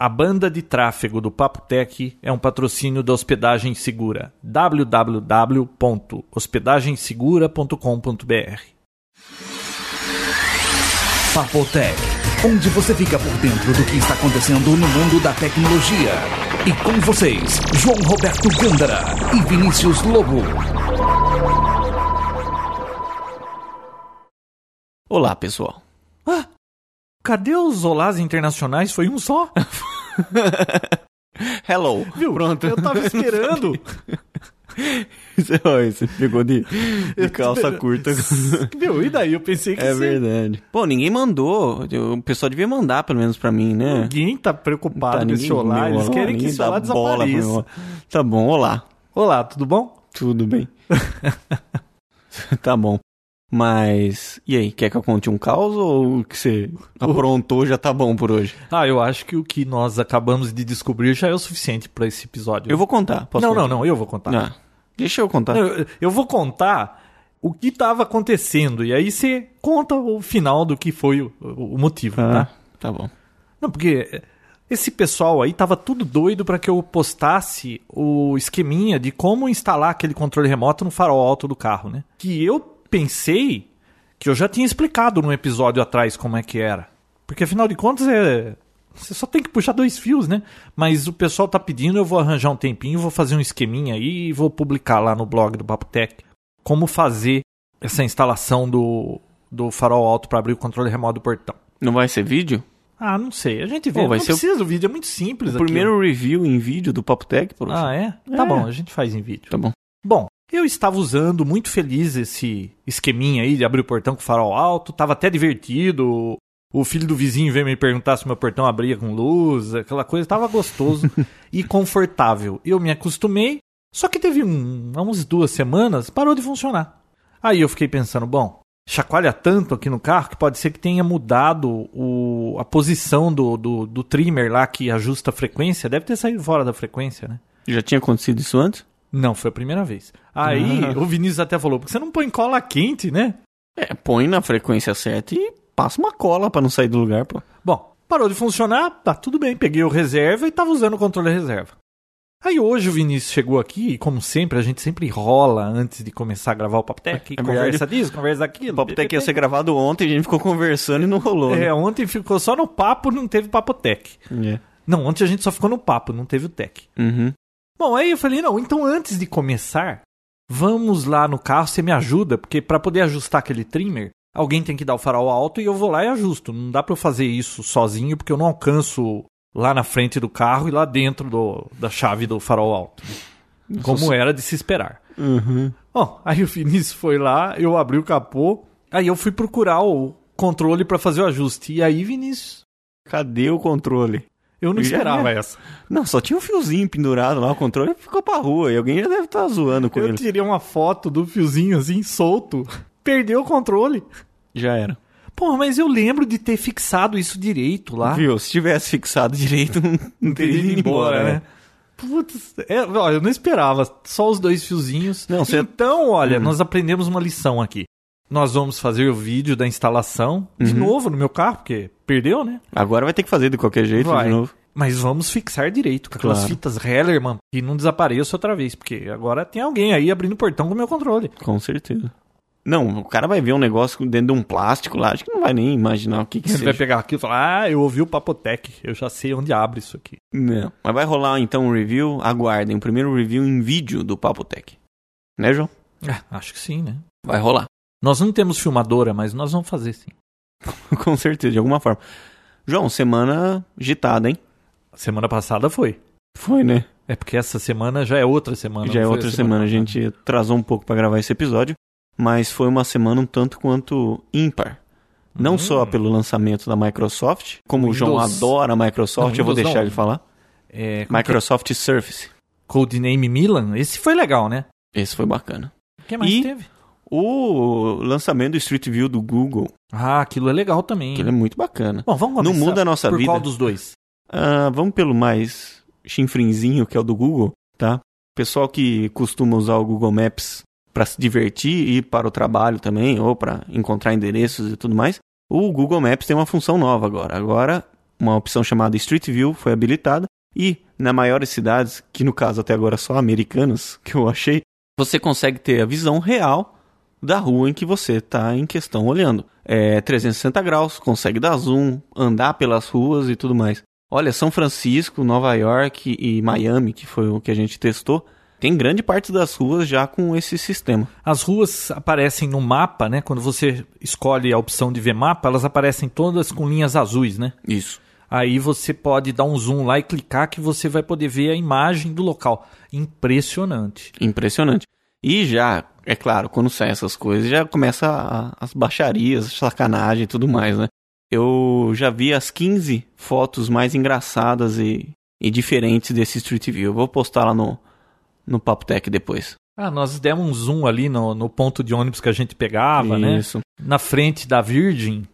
A banda de tráfego do Papo Tech é um patrocínio da Hospedagem Segura. www.hospedagensegura.com.br Papotec, onde você fica por dentro do que está acontecendo no mundo da tecnologia. E com vocês, João Roberto Gândara e Vinícius Lobo. Olá, pessoal. Ah, cadê os olás internacionais? Foi um só? Hello. Viu? Pronto. Eu tava esperando. Você, pegou de, de calça curta. Viu? E daí eu pensei que É você- verdade. Pô, ninguém mandou. O pessoal devia mandar, pelo menos pra mim, né? Ninguém tá preocupado Tá, com esse olá. Eles querem que esse olá bola desapareça. meu- Tá bom, olá. Olá, tudo bom? Tudo bem. tá bom. Mas, e aí, quer que eu conte um caos ou o que você aprontou já tá bom por hoje? Ah, eu acho que o que nós acabamos de descobrir já é o suficiente pra esse episódio. Eu vou contar. Posso não, contar? não, não, eu vou contar. Ah, deixa eu contar. Eu, eu vou contar o que estava acontecendo e aí você conta o final do que foi o, o motivo, Ah, tá? tá bom. Não, porque esse pessoal aí tava tudo doido para que eu postasse o esqueminha de como instalar aquele controle remoto no farol alto do carro, né? Que eu pensei que eu já tinha explicado num episódio atrás como é que era. Porque afinal de contas é você só tem que puxar dois fios, né? Mas o pessoal tá pedindo, eu vou arranjar um tempinho, vou fazer um esqueminha aí e vou publicar lá no blog do Papotec como fazer essa instalação do, do farol alto para abrir o controle remoto do portão. Não vai ser vídeo? Ah, não sei. A gente vê. Pô, vai não ser o- precisa do vídeo, é muito simples. O aquilo. primeiro review em vídeo do Papo Tech, por Ah, é? Tá É. bom, a gente faz em vídeo. Tá bom. Bom, eu estava usando muito feliz esse esqueminha aí de abrir o portão com farol alto. Tava até divertido. O filho do vizinho veio me perguntar se meu portão abria com luz, aquela coisa. Tava gostoso e confortável. Eu me acostumei. Só que teve um, há umas duas semanas, parou de funcionar. Aí eu fiquei pensando, bom, chacoalha tanto aqui no carro que pode ser que tenha mudado o, a posição do, do, do trimmer lá que ajusta a frequência. Deve ter saído fora da frequência, né? Já tinha acontecido isso antes? Não, foi a primeira vez. Aí Ah. o Vinícius até falou, porque você não põe cola quente, né? É, põe na frequência certa e passa uma cola pra não sair do lugar, pô. Bom, parou de funcionar, tá tudo bem. Peguei o reserva e tava usando o controle reserva. Aí hoje o Vinícius chegou aqui e, como sempre, a gente sempre rola antes de começar a gravar o Papotec. É conversa disso, conversa daquilo. O Papo Tech ia ser gravado ontem, a gente ficou conversando e não rolou, né? É, ontem ficou só no papo, não teve Papotec. É. Não, ontem a gente só ficou no papo, não teve o tech. Uhum. Bom, aí eu falei, não, então antes de começar, vamos lá no carro, você me ajuda, porque para poder ajustar aquele trimmer, alguém tem que dar o farol alto e eu vou lá e ajusto. Não dá para eu fazer isso sozinho, porque eu não alcanço lá na frente do carro e lá dentro do, da chave do farol alto. Como era de se esperar. Uhum. Bom, aí o Vinícius foi lá, eu abri o capô, aí eu fui procurar o controle para fazer o ajuste. E aí, Vinícius, Cadê o controle? Eu não esperava é. essa. Não, só tinha um fiozinho pendurado lá, o controle ficou pra rua e alguém já deve estar zoando com Eu ele. tirei uma foto do fiozinho assim, solto. Perdeu o controle. Já era. Pô, mas eu lembro de ter fixado isso direito lá. Viu? Se tivesse fixado direito, não, não teria ido embora, né? Putz, é, ó, eu não esperava. Só os dois fiozinhos. Não, você- Então, olha, Hum. nós aprendemos uma lição aqui. Nós vamos fazer o vídeo da instalação de Uhum. novo no meu carro, porque perdeu, né? Agora vai ter que fazer de qualquer jeito Vai. de novo. Mas vamos fixar direito com aquelas Claro. fitas Hellerman que não desapareça outra vez, porque agora tem alguém aí abrindo o portão com o meu controle. Com certeza. Não, o cara vai ver um negócio dentro de um plástico lá, acho que não vai nem imaginar o que que Ele vai seja. pegar aqui e falar: Ah, eu ouvi o Papotec, eu já sei onde abre isso aqui. Não. Mas vai rolar então um review, aguardem, o primeiro review em vídeo do Papo Tech. Né, João? Ah, acho que sim, né? Vai rolar. Nós não temos filmadora, mas nós vamos fazer sim. Com certeza, de alguma forma. João, semana agitada, hein? Semana passada foi. Foi, né? É porque essa semana já é outra semana. Já é outra a semana, a gente atrasou um pouco pra gravar esse episódio, mas foi uma semana um tanto quanto ímpar. Não Hum. só pelo lançamento da Microsoft, como o João Windows- adora a Microsoft, Não, eu vou Windows deixar não. ele falar. É, como Microsoft Surface. é? Codename Milan, esse foi legal, né? Esse foi bacana. O que mais E- teve? O lançamento do Street View do Google, Ah, aquilo é legal também. ele é muito bacana. Bom, vamos Não começar muda a nossa por vida. qual dos dois? Ah, vamos pelo mais chinfrinzinho, que é o do Google, tá? Pessoal que costuma usar o Google Maps para se divertir e para o trabalho também, ou para encontrar endereços e tudo mais. O Google Maps tem uma função nova agora. Agora uma opção chamada Street View foi habilitada e na maiores cidades, que no caso até agora só americanas, que eu achei, você consegue ter a visão real da rua em que você está em questão olhando. É 360 graus, consegue dar zoom, andar pelas ruas e tudo mais. Olha, São Francisco, Nova York e Miami, que foi o que a gente testou, tem grande parte das ruas já com esse sistema. As ruas aparecem no mapa, né? Quando você escolhe a opção de ver mapa, elas aparecem todas com linhas azuis, né? Isso. Aí você pode dar um zoom lá e clicar que você vai poder ver a imagem do local. Impressionante. Impressionante. E já, é claro, quando saem essas coisas, já começa a, as baixarias, sacanagem e tudo mais, né? Eu já vi as 15 fotos mais engraçadas e, e diferentes desse Street View. Eu vou postar lá no, no Papo Tech depois. Ah, nós demos um zoom ali no, no ponto de ônibus que a gente pegava, né? Isso. Na frente da Virgin,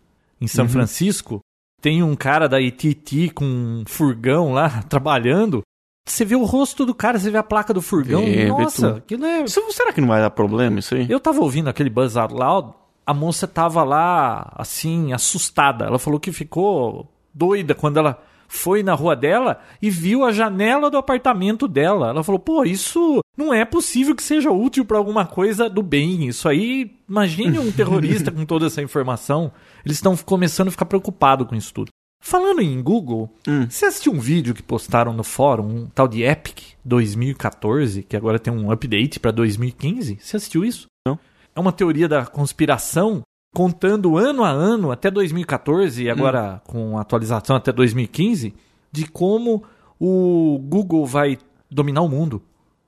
em São Uhum. Francisco, tem um cara da AT&T com um furgão lá, trabalhando. Você vê o rosto do cara, você vê a placa do furgão. Vê Nossa, aquilo é... Será que não vai dar problema isso aí? Eu tava ouvindo aquele Buzz Out Loud, a moça tava lá, assim, assustada. Ela falou que ficou doida quando ela foi na rua dela e viu a janela do apartamento dela. Ela falou: pô, isso não é possível que seja útil pra alguma coisa do bem. Isso aí, imagine um terrorista com toda essa informação. Eles estão começando a ficar preocupados com isso tudo. Falando em Google, Hum. você assistiu um vídeo que postaram no fórum, um tal de Epic 2014, que agora tem um update pra 2015? Você assistiu isso? Não. É uma teoria da conspiração contando ano a ano até 2014 e agora com atualização até 2015 de como o Google vai dominar o mundo.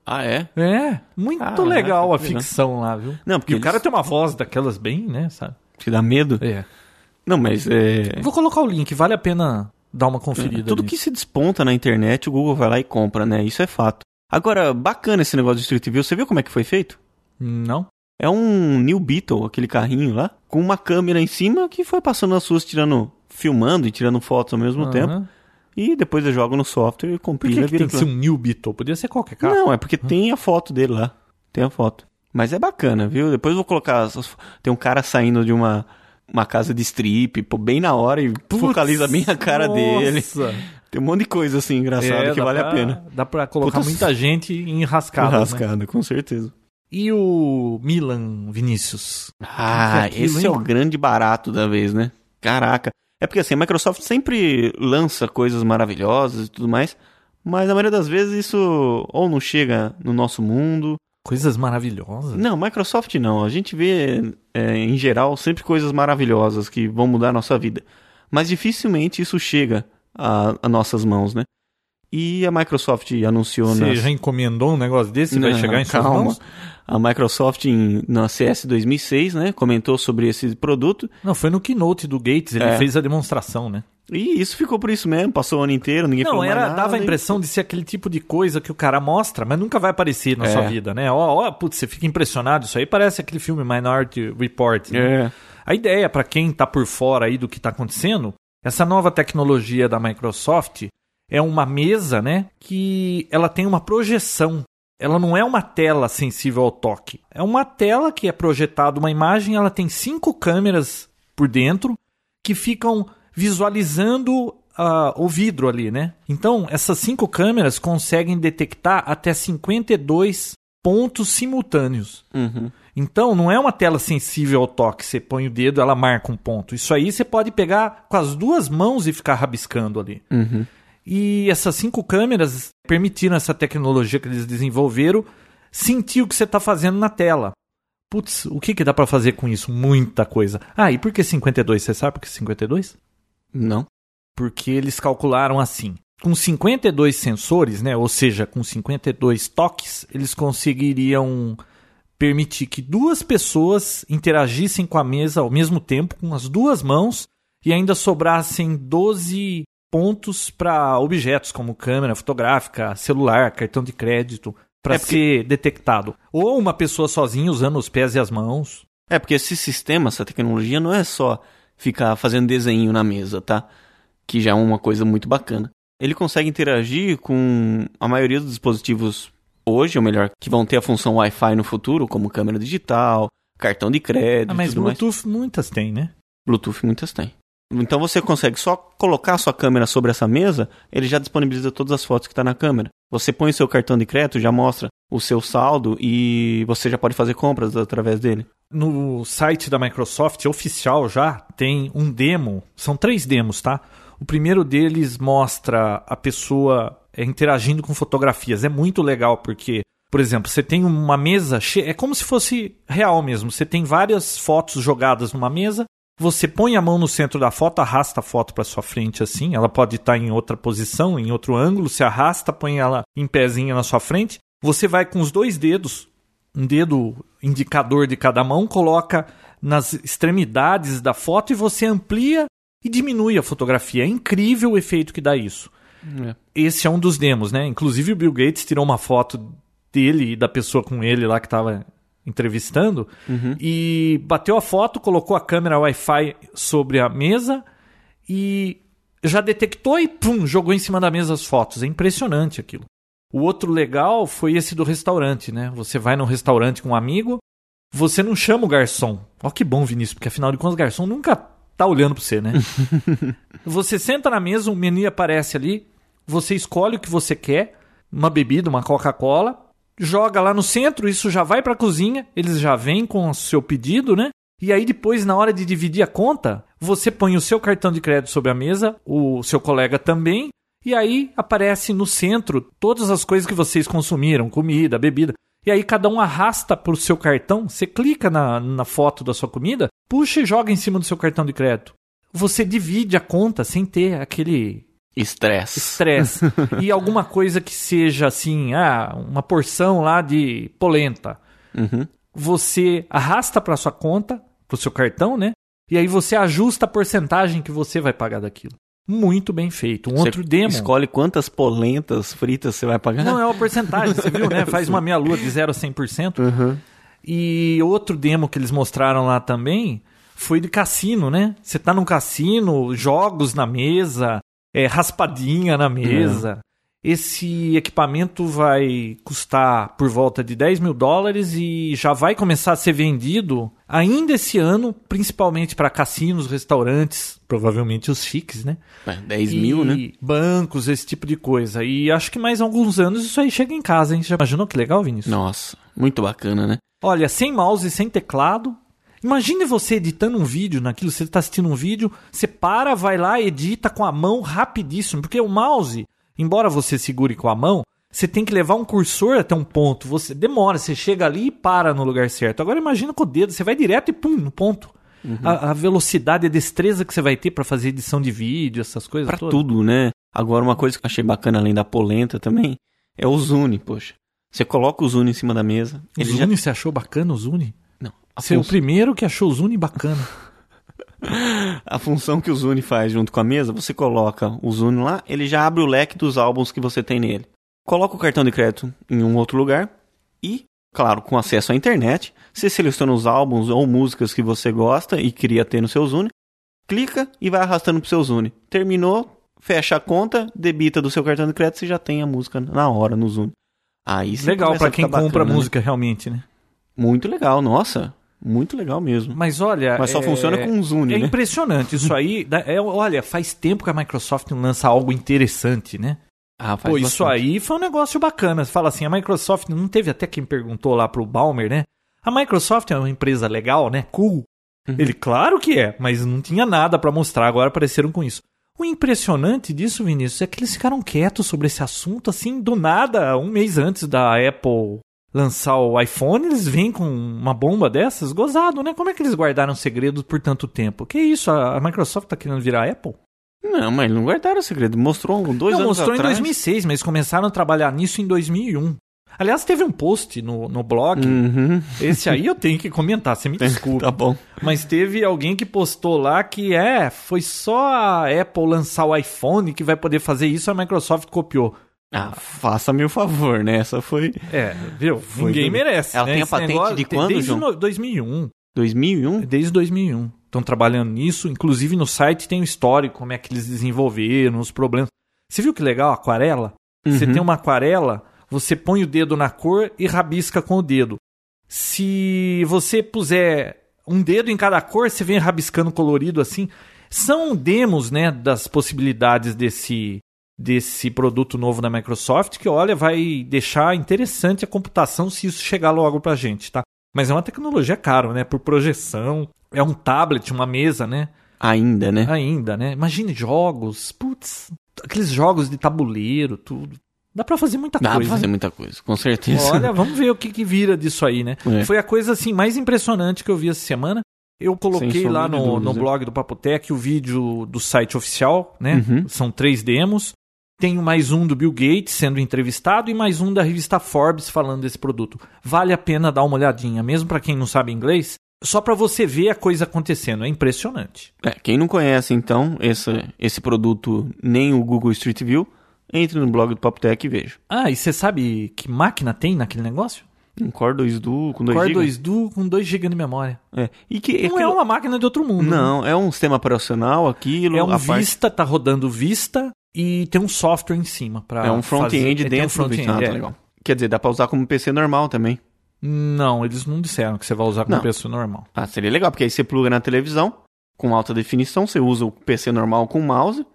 Ah, é? É, muito Caraca, legal a que legal. ficção lá, viu? Não, porque e o cara eles- tem uma voz daquelas bem, né, sabe? Te dá medo? É. Não, mas é. Vou colocar o link, vale a pena dar uma conferida. Tudo nisso. que se desponta na internet, o Google vai lá e compra, né? Isso é fato. Agora, bacana esse negócio de Street View. Você viu como é que foi feito? Não? É um New Beetle, aquele carrinho lá, com uma câmera em cima que foi passando as ruas, tirando, filmando e tirando fotos ao mesmo Aham. tempo. E depois eu jogo no software e Por compila que, e que vira tem que ser um New Beetle? Podia ser qualquer carro. Não, é porque tem a foto dele lá. Tem a foto. Mas é bacana, viu? Depois eu vou colocar. as- Tem um cara saindo de uma, uma casa de strip, pô, bem na hora e Putz, focaliza bem a cara dele. nossa. Tem um monte de coisa assim engraçada É, que vale pra- a pena. Dá pra colocar Puta, muita gente em rascada. Né? Rascada, com certeza. E o Milan Vinícius? Ah, aquilo, esse hein? é o grande barato da vez, né? Caraca. É porque assim, a Microsoft sempre lança coisas maravilhosas e tudo mais, mas a maioria das vezes isso ou não chega no nosso mundo. Coisas maravilhosas. Não, Microsoft não. A gente vê, é, em geral, sempre coisas maravilhosas que vão mudar a nossa vida. Mas dificilmente isso chega a, nossas mãos, né? E a Microsoft anunciou Você nas... já encomendou um negócio desse? Vai Não, chegar em suas calma. mãos? A Microsoft, em, na CS 2006, né, comentou sobre esse produto. Não, foi no keynote do Gates, ele É. fez a demonstração, né? E isso ficou por isso mesmo, passou o ano inteiro, ninguém Não, era, nada, dava a e- impressão de ser aquele tipo de coisa que o cara mostra, mas nunca vai aparecer na É. sua vida, né? Ó, ó, putz, você fica impressionado, isso aí parece aquele filme Minority Report. né? É. A ideia, para quem tá por fora aí do que tá acontecendo, essa nova tecnologia da Microsoft é uma mesa, né, que ela tem uma projeção. Ela não é uma tela sensível ao toque. É uma tela que é projetada uma imagem, ela tem cinco câmeras por dentro que ficam visualizando ah, o vidro ali, né? Então, essas cinco câmeras conseguem detectar até 52 pontos simultâneos. Uhum. Então, não é uma tela sensível ao toque. Você põe o dedo, ela marca um ponto. Isso aí você pode pegar com as duas mãos e ficar rabiscando ali. Uhum. E essas cinco câmeras permitiram essa tecnologia que eles desenvolveram sentir o que você está fazendo na tela. Putz, o que, que dá para fazer com isso? Muita coisa. Ah, e por que 52? Você sabe por que 52? Não. Porque eles calcularam assim. Com 52 sensores, né, ou seja, com 52 toques, eles conseguiriam permitir que duas pessoas interagissem com a mesa ao mesmo tempo, com as duas mãos, e ainda sobrassem 12 pontos para objetos como câmera fotográfica, celular, cartão de crédito, para É porque- ser detectado. Ou uma pessoa sozinha usando os pés e as mãos. É, porque esse sistema, essa tecnologia, não é só ficar fazendo desenho na mesa, tá? Que já é uma coisa muito bacana. Ele consegue interagir com a maioria dos dispositivos hoje, ou melhor, que vão ter a função Wi-Fi no futuro, como câmera digital, cartão de crédito Ah, mas tudo mais. Bluetooth muitas têm, né? Bluetooth muitas têm. Então você consegue só colocar a sua câmera sobre essa mesa, ele já disponibiliza todas as fotos que está na câmera. Você põe o seu cartão de crédito, já mostra o seu saldo e você já pode fazer compras através dele. No site da Microsoft oficial já tem um demo, são três demos, tá? O primeiro deles mostra a pessoa é, interagindo com fotografias. É muito legal porque, por exemplo, você tem uma mesa, é como se fosse real mesmo. Você tem várias fotos jogadas numa mesa você põe a mão no centro da foto, arrasta a foto para sua frente assim. Ela pode estar em outra posição, em outro ângulo. Se arrasta, põe ela em pezinha na sua frente. Você vai com os dois dedos, um dedo indicador de cada mão, coloca nas extremidades da foto e você amplia e diminui a fotografia. É incrível o efeito que dá isso. É. Esse é um dos demos, né? Inclusive o Bill Gates tirou uma foto dele e da pessoa com ele lá que estava entrevistando uhum. e bateu a foto, colocou a câmera Wi-Fi sobre a mesa e já detectou e pum, jogou em cima da mesa as fotos. É impressionante aquilo. O outro legal foi esse do restaurante, né? Você vai num restaurante com um amigo, você não chama o garçom. Ó que bom, Vinícius, porque afinal de contas o garçom nunca tá olhando para você, né? você senta na mesa, um menu aparece ali, você escolhe o que você quer, uma bebida, uma Coca-Cola, joga lá no centro, isso já vai para a cozinha, eles já vêm com o seu pedido, né? E aí depois, na hora de dividir a conta, você põe o seu cartão de crédito sobre a mesa, o seu colega também, e aí aparece no centro todas as coisas que vocês consumiram, comida, bebida. E aí cada um arrasta para o seu cartão, você clica na, na foto da sua comida, puxa e joga em cima do seu cartão de crédito. Você divide a conta sem ter aquele Estresse. Estresse. e alguma coisa que seja assim, ah, uma porção lá de polenta. Uhum. Você arrasta para sua conta, para o seu cartão, né? E aí você ajusta a porcentagem que você vai pagar daquilo. Muito bem feito. Um você outro demo. Escolhe quantas polentas fritas você vai pagar. Não, é uma porcentagem, você viu, né? Faz uma meia-lua de 0 a 100%. Uhum. E outro demo que eles mostraram lá também foi de cassino, né? Você tá num cassino, jogos na mesa, é, raspadinha na mesa. É. Esse equipamento vai custar por volta de 10 mil dólares e já vai começar a ser vendido ainda esse ano, principalmente para cassinos, restaurantes, provavelmente os chiques, né? É, 10 e mil, né? Bancos, esse tipo de coisa. E acho que mais alguns anos isso aí chega em casa, hein? Já imaginou que legal, Vinícius? Nossa, muito bacana, né? Olha, sem mouse e sem teclado, Imagine você editando um vídeo naquilo, você está assistindo um vídeo, você para, vai lá, edita com a mão rapidíssimo, porque o mouse, embora você segure com a mão, você tem que levar um cursor até um ponto. Você demora, você chega ali e para no lugar certo. Agora imagina com o dedo, você vai direto e pum, no ponto. Uhum. A, a, velocidade a destreza que você vai ter para fazer edição de vídeo, essas coisas. Para tudo, né? Agora, uma coisa que eu achei bacana além da polenta também é o Zune, poxa. Você coloca o Zune em cima da mesa. O Zune, já... você achou bacana o Zune? Você é o primeiro que achou o Zune bacana. a função que o Zune faz junto com a mesa, você coloca o Zune lá, ele já abre o leque dos álbuns que você tem nele. Coloca o cartão de crédito em um outro lugar e, claro, com acesso à internet, você seleciona os álbuns ou músicas que você gosta e queria ter no seu Zune, clica e vai arrastando pro seu Zune. Terminou, fecha a conta, debita do seu cartão de crédito e já tem a música na hora no Zune. Aí Legal para quem compra bacana, né? música realmente, né? Muito legal, nossa. Muito legal mesmo. Mas olha. Mas só é... funciona com um Zune, é né? impressionante. Isso aí. É, olha, faz tempo que a Microsoft não lança algo interessante, né? Ah, faz Pô, bastante. isso aí foi um negócio bacana. Você fala assim, a Microsoft não teve até quem perguntou lá pro Balmer, né? A Microsoft é uma empresa legal, né? Cool. Uhum. Ele, claro que é, mas não tinha nada para mostrar, agora apareceram com isso. O impressionante disso, Vinícius, é que eles ficaram quietos sobre esse assunto, assim, do nada, um mês antes da Apple lançar o iPhone, eles vêm com uma bomba dessas, gozado, né? Como é que eles guardaram segredo por tanto tempo? Que isso? A Microsoft tá querendo virar Apple? Não, mas não guardaram segredo. Mostrou dois não, anos mostrou atrás. em 2006, mas começaram a trabalhar nisso em 2001. Aliás, teve um post no, no blog. Uhum. Esse aí eu tenho que comentar, você me desculpa. tá bom. Mas teve alguém que postou lá que é, foi só a Apple lançar o iPhone que vai poder fazer isso, a Microsoft copiou. Ah, faça-me o favor, né? Essa foi. É, viu? Foi Ninguém merece. Ela né? tem a patente negócio, de quando, desde João? 2001. 2001? Desde 2001. Estão trabalhando nisso. Inclusive no site tem o um histórico, como é que eles desenvolveram, os problemas. Você viu que legal? Aquarela? Uhum. Você tem uma aquarela, você põe o dedo na cor e rabisca com o dedo. Se você puser um dedo em cada cor, você vem rabiscando colorido assim. São demos, né, das possibilidades desse desse produto novo da Microsoft que, olha, vai deixar interessante a computação se isso chegar logo pra gente, tá? Mas é uma tecnologia cara, né? Por projeção, é um tablet, uma mesa, né? Ainda, né? Ainda, né? Imagine jogos, putz, aqueles jogos de tabuleiro, tudo. Dá pra fazer muita Dá coisa. pra fazer né? muita coisa, com certeza. Olha, vamos ver o que, que vira disso aí, né? É. Foi a coisa assim mais impressionante que eu vi essa semana. Eu coloquei lá no, dúvidas, no né? blog do Papotec o vídeo do site oficial, né? Uhum. São três demos. Tenho mais um do Bill Gates sendo entrevistado e mais um da revista Forbes falando desse produto. Vale a pena dar uma olhadinha, mesmo para quem não sabe inglês, só para você ver a coisa acontecendo. É impressionante. É, quem não conhece, então, esse, esse produto, nem o Google Street View, entre no blog do Poptech e veja. Ah, e você sabe que máquina tem naquele negócio? Um Core 2 Duo com 2 Core GB. 2 Duo com 2 GB de memória. É. E que, Não é aquilo- uma máquina de outro mundo. né? Não, é um sistema operacional, aquilo. É um a parte- Vista, tá rodando Vista e tem um software em cima para É um front-end fazer- dentro um do front-end, Vista. Ah, tá é. legal. Quer dizer, dá pra usar como PC normal também. Não, eles não disseram que você vai usar com Não. pessoa normal. Ah, seria legal, porque aí você pluga na televisão, com alta definição, você usa o PC normal com mouse,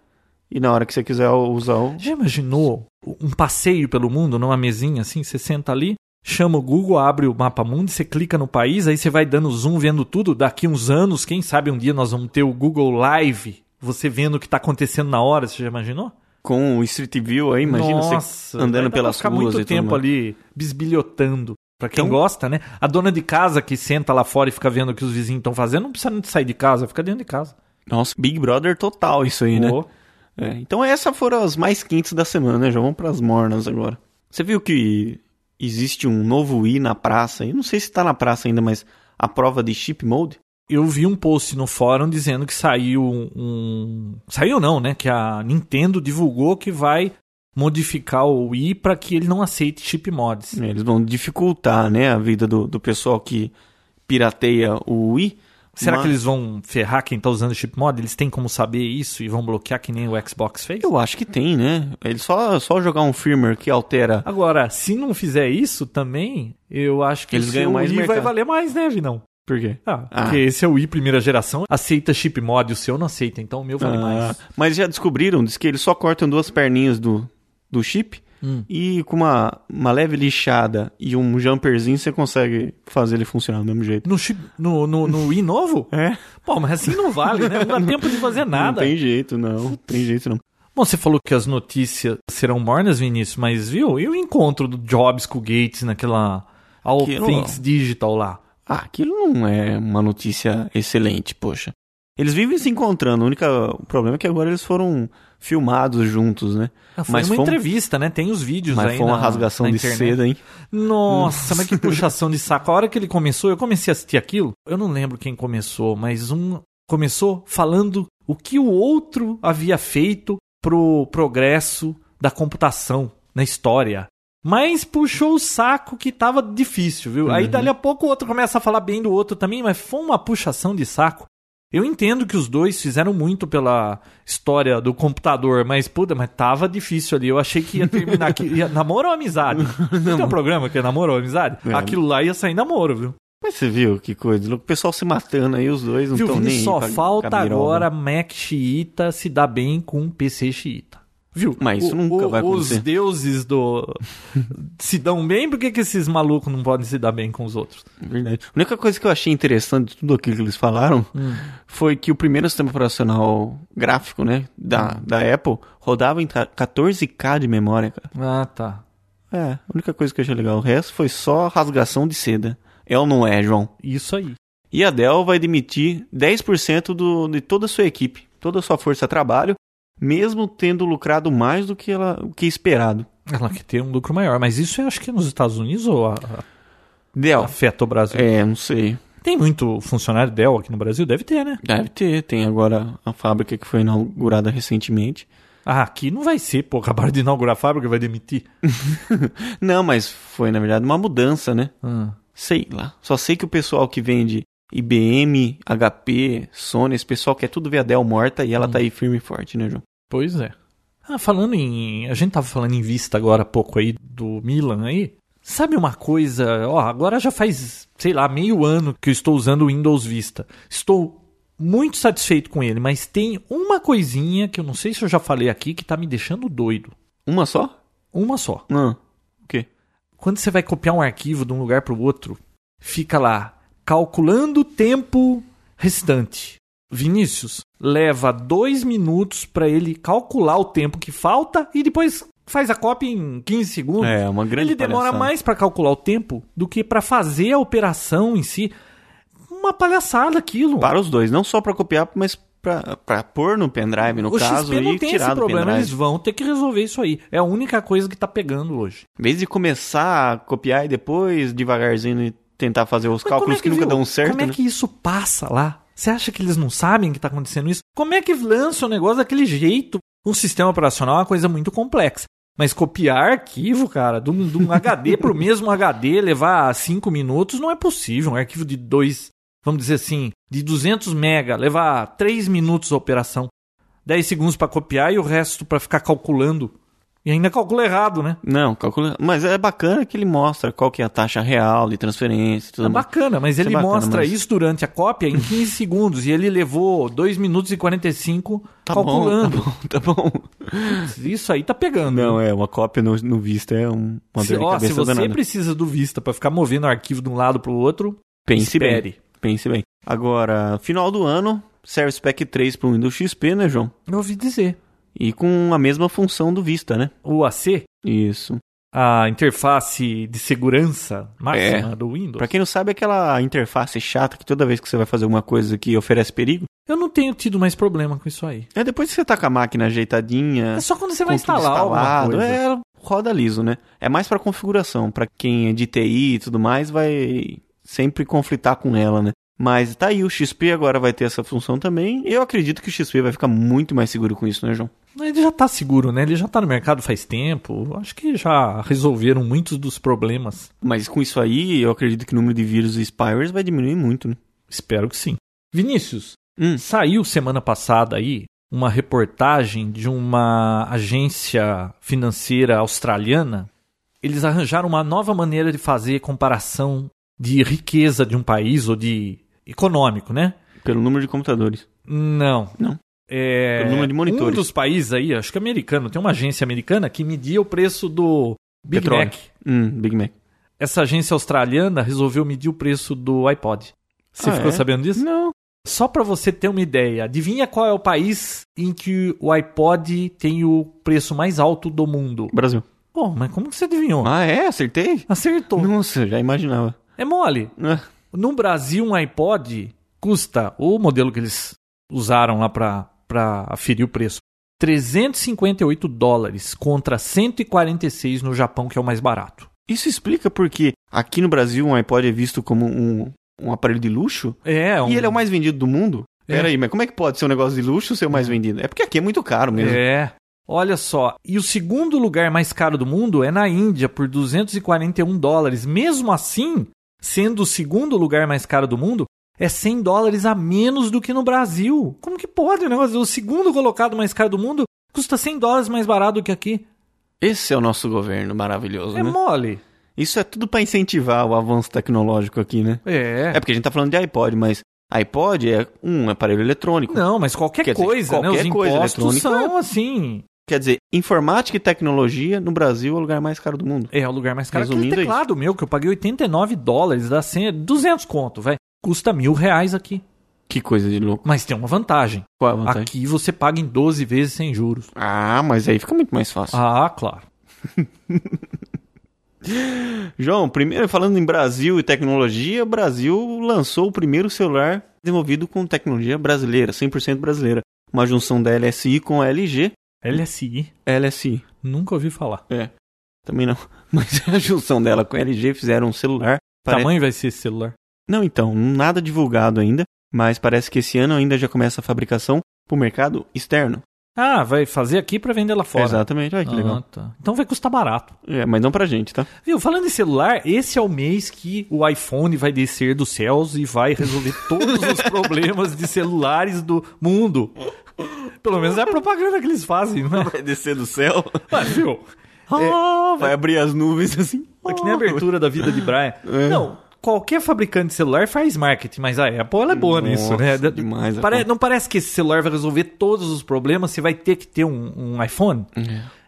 e na hora que você quiser usar o... Já imaginou um passeio pelo mundo numa mesinha assim? Você senta ali, chama o Google, abre o mapa mundo, você clica no país, aí você vai dando zoom, vendo tudo. Daqui uns anos, quem sabe um dia nós vamos ter o Google Live, você vendo o que está acontecendo na hora. Você já imaginou? Com o Street View aí, imagina Nossa, você andando pelas ficar ruas muito e tempo ali bisbilhotando. Pra quem Então- gosta, né? A dona de casa que senta lá fora e fica vendo o que os vizinhos estão fazendo, não precisa nem sair de casa, fica dentro de casa. Nossa, Big Brother total isso aí, né? É, então essas foram as mais quentes da semana, né? Já vamos pras mornas agora. Você viu que existe um novo Wii na praça? Eu não sei se tá na praça ainda, mas a prova de chip mode? Eu vi um post no fórum dizendo que saiu um. Saiu não, né? Que a Nintendo divulgou que vai modificar o Wii para que ele não aceite chip mods. Eles vão dificultar, né, a vida do, do pessoal que pirateia o Wii. Será mas que eles vão ferrar quem tá usando chip mod? Eles têm como saber isso e vão bloquear que nem o Xbox fez? Eu acho que tem, né? Eles só, só jogar um firmware que altera. Agora, se não fizer isso também, eu acho que Eles o ganham mais Wii vai mercado. valer mais, né, Vinão? Por quê? Ah, Ah. porque esse é o Wii primeira geração, aceita chip mod, o seu não aceita, então o meu vale Ah, mais. mas já descobriram, diz que eles só cortam duas perninhas do, do chip Hum. e com uma, uma leve lixada e um jumperzinho você consegue fazer ele funcionar do mesmo jeito. No, chip, no, no, no Wii novo? É? Pô, mas assim não vale, né? Não dá tempo de fazer nada. Não tem jeito, não. Não tem jeito, não. Bom, você falou que as notícias serão mornas, Vinícius, mas viu? E o encontro do Jobs com o Gates naquela All Things Digital lá? Ah, aquilo não é uma notícia excelente, poxa. Eles vivem se encontrando, o único problema é que agora eles foram filmados juntos, né? Ah, foi Mas uma foi entrevista, né? Tem os vídeos Mas aí foi uma na- rasgação na de internet. seda, hein? Nossa, mas que puxação de saco. A hora que ele começou, eu comecei a assistir aquilo. Eu não lembro quem começou, mas um começou falando o que o outro havia feito pro progresso da computação na história. Mas puxou o saco que tava difícil, viu? Aí dali a pouco o outro começa a falar bem do outro também, mas foi uma puxação de saco. Eu entendo que os dois fizeram muito pela história do computador, mas puta, mas tava difícil ali. Eu achei que ia terminar aqui. Ia, namoro ou amizade? Não tem um programa que é namoro ou amizade? É. Aquilo lá ia sair namoro, viu? Mas você viu que coisa? O pessoal se matando aí, os dois não estão nem Só falta cabiroba. agora Mac xiita se dar bem com PC xiita. Viu? Mas isso nunca vai acontecer. Os deuses do. se dão bem, por que, que esses malucos não podem se dar bem com os outros? Verdade. A única coisa que eu achei interessante de tudo aquilo que eles falaram Hum. foi que o primeiro sistema operacional gráfico, né, da, Hum. da Apple, rodava em 14K de memória, cara. Ah, tá. É, a única coisa que eu achei legal. O resto foi só rasgação de seda. É ou não é, João? Isso aí. E a Dell vai demitir 10% do, de toda a sua equipe, toda a sua força de trabalho, mesmo tendo lucrado mais do que ela o que esperado. Ela quer ter um lucro maior, mas isso eu acho que é nos Estados Unidos ou a- a- Dell. afeta o Brasil? É, não sei. Tem muito funcionário Dell aqui no Brasil? Deve ter, né? Deve ter. Tem agora a fábrica que foi inaugurada recentemente. Ah, aqui não vai ser, pô. Acabaram de inaugurar a fábrica, vai demitir. Não, mas foi na verdade uma mudança, né? Ah. Sei lá. Só sei que o pessoal que vende IBM, HP, Sony, esse pessoal quer tudo ver a Dell morta e ela tá aí firme e forte, né, João? Pois é. Ah, falando em. A gente tava falando em vista agora há pouco aí do Milan aí. Sabe uma coisa? Ó, agora já faz, sei lá, meio ano que eu estou usando o Windows Vista. Estou muito satisfeito com ele, mas tem uma coisinha que eu não sei se eu já falei aqui que tá me deixando doido. Uma só? Uma só. Não. O quê? Quando você vai copiar um arquivo de um lugar para o outro, fica lá calculando o tempo restante. Vinícius leva dois minutos para ele calcular o tempo que falta e depois faz a cópia em 15 segundos. É, uma grande Ele demora palhaçada. mais para calcular o tempo do que para fazer a operação em si. Uma palhaçada aquilo. Para os dois, não só pra copiar, mas pra, pra pôr no pendrive, no o caso, XP não e tem tirar esse problema, pendrive. eles vão ter que resolver isso aí. É a única coisa que tá pegando hoje. Em vez de começar a copiar e depois, devagarzinho, tentar fazer os Mas cálculos é que, nunca viu? dão certo, Como é né? que isso passa lá? Você acha que eles não sabem que está acontecendo isso? Como é que lança o negócio daquele jeito? Um sistema operacional é uma coisa muito complexa. Mas copiar arquivo, cara, de um, de um HD para o mesmo HD, levar 5 minutos, não é possível. Um arquivo de 2, vamos dizer assim, de 200 mega, levar 3 minutos a operação. 10 segundos para copiar e o resto para ficar calculando. E ainda calcula errado, né? Não, calcula. Mas é bacana que ele mostra qual que é a taxa real de transferência e tudo É mais. bacana, mas Isso é ele bacana, mostra mas- isso durante a cópia em 15 segundos e ele levou 2 minutos e 45 Tá calculando. bom, tá bom, tá bom. Isso aí tá pegando. Não, é, uma cópia no, no Vista é um, uma se, ó, se você danada. precisa do Vista para ficar movendo o arquivo de um lado pro outro, Pense espere. bem, pense bem. Agora, final do ano, Service Pack 3 pro Windows XP, né, João? Eu ouvi dizer. E com a mesma função do Vista, né? O AC, Isso. a interface de segurança máxima É. do Windows. Pra quem não sabe, é aquela interface chata que toda vez que você vai fazer alguma coisa que oferece perigo, Eu não tenho tido mais problema com isso aí. é depois que você tá com a máquina ajeitadinha, É só quando você vai instalar alguma instalado, coisa. é, roda liso, né? É mais pra configuração, Pra quem é de TI e tudo mais, vai sempre conflitar com ela, né? Mas tá aí, o XP agora vai ter essa função também. Eu acredito que o XP vai ficar muito mais seguro com isso, né, João? Ele já tá seguro, né? Ele já tá no mercado faz tempo. Acho que já resolveram muitos dos problemas. Mas com isso aí, eu acredito que o número de vírus e spywares vai diminuir muito, né? Espero que sim. Vinícius, Hum. saiu semana passada aí uma reportagem de uma agência financeira australiana. Eles arranjaram uma nova maneira de fazer comparação de riqueza de um país ou de econômico, né? Pelo número de computadores. Não. Não. É, Pelo número de monitores. Um dos países aí, acho que é americano, tem uma agência americana que media o preço do Big Petróleo. Mac. Hum, Big Mac. Essa agência australiana resolveu medir o preço do iPod. Você Ah, ficou é? sabendo disso? Não. Só para você ter uma ideia, adivinha qual é o país em que o iPod tem o preço mais alto do mundo? Brasil. Pô, mas como que você adivinhou? Ah, é? Acertei? Acertou. Nossa, já imaginava. É mole. Ah, No Brasil, um iPod custa, o modelo que eles usaram lá para aferir o preço, 358 dólares contra 146 no Japão, que é o mais barato. Isso explica porque aqui no Brasil um iPod é visto como um, um aparelho de luxo É, um... e ele é o mais vendido do mundo? É. Peraí, mas como é que pode ser um negócio de luxo ser o mais vendido? É porque aqui é muito caro mesmo. É. Olha só, e o segundo lugar mais caro do mundo é na Índia, por 241 dólares. Mesmo assim, sendo o segundo lugar mais caro do mundo, é 100 dólares a menos do que no Brasil. Como que pode o negócio? O segundo colocado mais caro do mundo custa 100 dólares mais barato do que aqui. Esse é o nosso governo maravilhoso, É né? mole. Isso é tudo pra incentivar o avanço tecnológico aqui, né? É. É porque a gente tá falando de iPod, mas iPod é um aparelho eletrônico. Não, mas qualquer Quer dizer, coisa, né? Os qualquer coisa impostos eletrônica são assim. Quer dizer, informática e tecnologia no Brasil é o lugar mais caro do mundo. É o lugar mais caro. Aquele Resumindo, é teclado meu que eu paguei 89 dólares, dá 100, 200 conto, vai. Custa mil reais aqui. Que coisa de louco. Mas tem uma vantagem. Qual é a vantagem? Aqui você paga em 12 vezes sem juros. Ah, mas aí fica muito mais fácil. Ah, claro. João, primeiro falando em Brasil e tecnologia, o Brasil lançou o primeiro celular desenvolvido com tecnologia brasileira, 100% brasileira. Uma junção da LSI com a LG. LSI. LSI, Nunca ouvi falar. é. Também não. Mas a junção dela com a LG fizeram um celular. Pare- Tamanho vai ser esse celular? Não, então, nada divulgado ainda, mas parece que esse ano ainda já começa a fabricação para o mercado externo. Ah, vai fazer aqui pra vender lá fora. Exatamente, olha que Ah, legal. tá. Então vai custar barato. É, mas não pra gente, tá? Viu, falando em celular, esse é o mês que o iPhone vai descer dos céus e vai resolver todos os problemas de celulares do mundo. Pelo menos é a propaganda que eles fazem, né? Vai descer do céu. Mas, viu? Ah, vai abrir as nuvens assim. É que nem a abertura da vida de Brian. É. Não, qualquer fabricante de celular faz marketing, mas a Apple ela é boa Nossa, nisso, né? demais, Pare- não parece que esse celular vai resolver todos os problemas, você vai ter que ter um, um iPhone?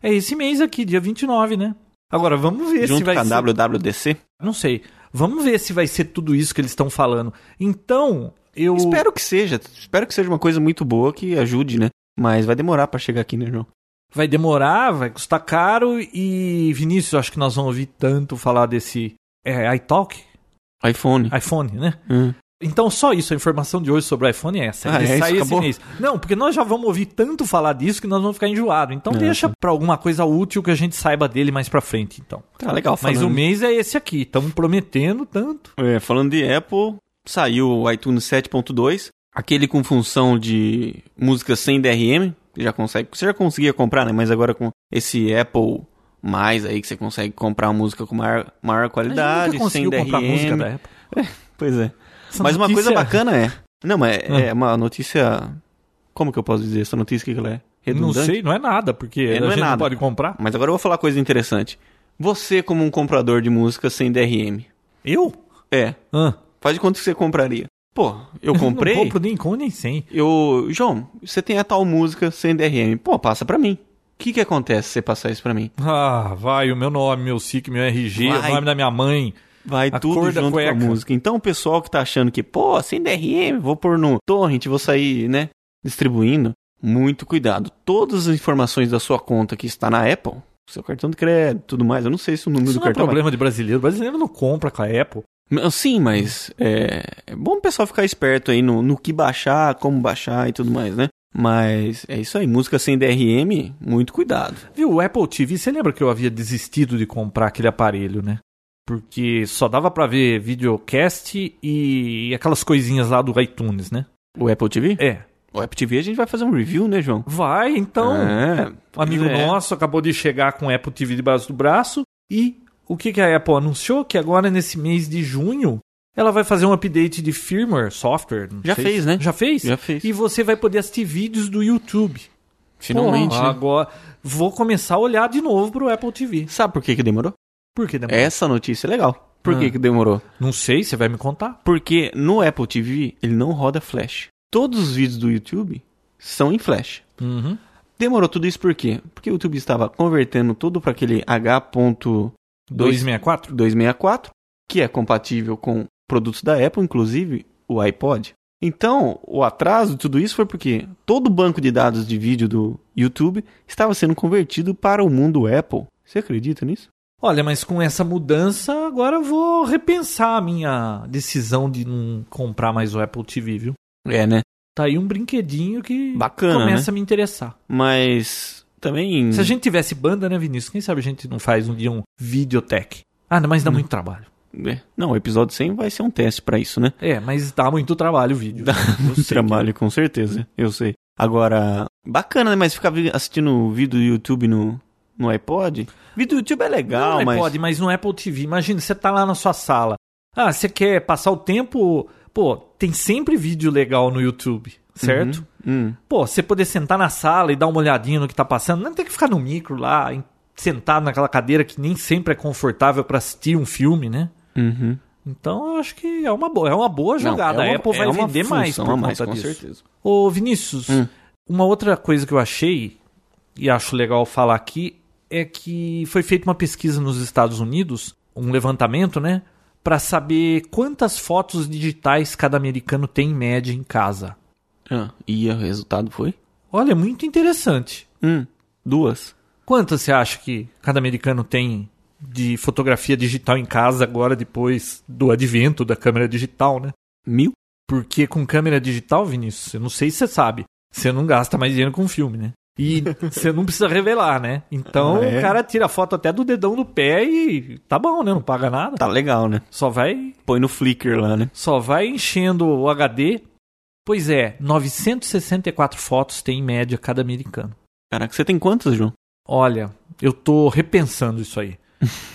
É esse mês aqui, dia 29, né? Agora, vamos ver se Junto vai com a ser... WWDC. Não sei. Vamos ver se vai ser tudo isso que eles estão falando. Então, eu... Espero que seja. Espero que seja uma coisa muito boa que ajude, né? Mas vai demorar pra chegar aqui, né, João? Vai demorar, vai custar caro e... Vinícius, acho que nós vamos ouvir tanto falar desse... É, iTalk? iPhone. iPhone, né? Hum. Então, só isso, a informação de hoje sobre o iPhone é essa. Ah, Ele é esse mês. Não, porque nós já vamos ouvir tanto falar disso que nós vamos ficar enjoados. Então, É, deixa tá. pra alguma coisa útil que a gente saiba dele mais pra frente, então. Tá legal. Mas falando- o mês é esse aqui. Estamos prometendo tanto. É, falando de Apple, saiu o iTunes 7.2, aquele com função de música sem DRM, que já consegue, você já conseguia comprar, né? Mas agora com esse Apple mais aí que você consegue comprar música com maior, maior A qualidade, sem DRM. comprar música da Apple. Pois é. Essa mas uma coisa bacana é, não, mas Ah. é uma notícia, como que eu posso dizer essa notícia que ela é? Não Redundante? sei, não é nada, porque É, a não é gente não nada. pode comprar. Mas agora eu vou falar coisa interessante. Você como um comprador de música sem DRM, Eu? é, Ah, faz de quanto que você compraria? Pô, eu comprei. Não compro nem com nem sem. Eu, João, você tem a tal música sem DRM. Pô, passa pra mim. O que que acontece se você passar isso pra mim? Ah, vai, o meu nome, meu SIC, meu RG, Vai. o nome da minha mãe. Vai A tudo junto com a cueca. música. Então o pessoal que tá achando que, pô, sem DRM, vou pôr no torrent, vou sair, né, distribuindo, muito cuidado. Todas as informações da sua conta que está na Apple, seu cartão de crédito, tudo mais, eu não sei se o número Isso do não é cartão vai- problema de brasileiro. O brasileiro não compra com a Apple. Sim, mas é, é bom o pessoal ficar esperto aí no, no que baixar, como baixar e tudo mais, né? Mas é isso aí, música sem DRM, muito cuidado. Viu, o Apple TV, você lembra que eu havia desistido de comprar aquele aparelho, né? Porque só dava pra ver videocast e aquelas coisinhas lá do iTunes, né? O Apple TV? É. O Apple TV a gente vai fazer um review, né, João? Vai, então. é, Um amigo é. nosso acabou de chegar com o Apple TV debaixo do braço e o que, que a Apple anunciou? Que agora nesse mês de junho ela vai fazer um update de firmware, software. Já fez, se- né? Já fez? Já fez. E você vai poder assistir vídeos do YouTube. Finalmente. Pô, né? Agora vou começar a olhar de novo pro Apple TV. Sabe por que que demorou? Por que demorou? Essa notícia é legal. Por Ah. que que demorou? Não sei, você vai me contar. Porque no Apple TV ele não roda Flash. Todos os vídeos do YouTube são em Flash. Uhum. Demorou tudo isso por quê? Porque o YouTube estava convertendo tudo para aquele H.264, 264? que é compatível com produtos da Apple, inclusive o iPod. Então, o atraso de tudo isso foi porque todo o banco de dados de vídeo do YouTube estava sendo convertido para o mundo Apple. Você acredita nisso? Olha, mas com essa mudança, agora eu vou repensar a minha decisão de não comprar mais o Apple TV, viu? É, né? Tá aí um brinquedinho que Bacana, começa a me interessar. Mas também. Se a gente tivesse banda, né, Vinícius? Quem sabe a gente não faz um dia um videotech. Ah, mas dá muito trabalho. É. Não, o episódio 100 vai ser um teste para isso, né? É, mas dá muito trabalho o vídeo. Dá muito trabalho, com certeza. Eu sei. Agora, bacana, né? Mas ficar assistindo vídeo do YouTube no, no iPod? Vídeo do YouTube é que- legal, não, mas. pode, mas no Apple TV. Imagina, você tá lá na sua sala. Ah, você quer passar o tempo... Pô, tem sempre vídeo legal no YouTube, certo? Hum. Pô, você poder sentar na sala e dar uma olhadinha no que tá passando, não tem que ficar no micro lá, sentado naquela cadeira que nem sempre é confortável pra assistir um filme, né? Uhum. Então eu acho que é uma boa, é uma boa jogada. Não, é uma- a Apple é vai uma vender mais por conta mais, com disso. certeza. Ô Vinícius, Hum. uma outra coisa que eu achei e acho legal falar aqui é que foi feita uma pesquisa nos Estados Unidos, um levantamento, né, Pra saber quantas fotos digitais cada americano tem em média em casa. Ah, e o resultado foi? Olha, muito interessante. Hum, duas. Quantas você acha que cada americano tem de fotografia digital em casa agora, depois do advento da câmera digital, né? Mil? Porque com câmera digital, Vinícius, eu não sei se você sabe, você não gasta mais dinheiro com filme, né? E você não precisa revelar, né? Então Ah, é? o cara tira foto até do dedão do pé e tá bom, né? Não paga nada. Tá legal, né? Só vai, Põe no Flickr lá, né? só vai enchendo o HD. Pois é, 964 fotos tem em média cada americano. Caraca, você tem quantas, João? Olha, eu tô repensando isso aí.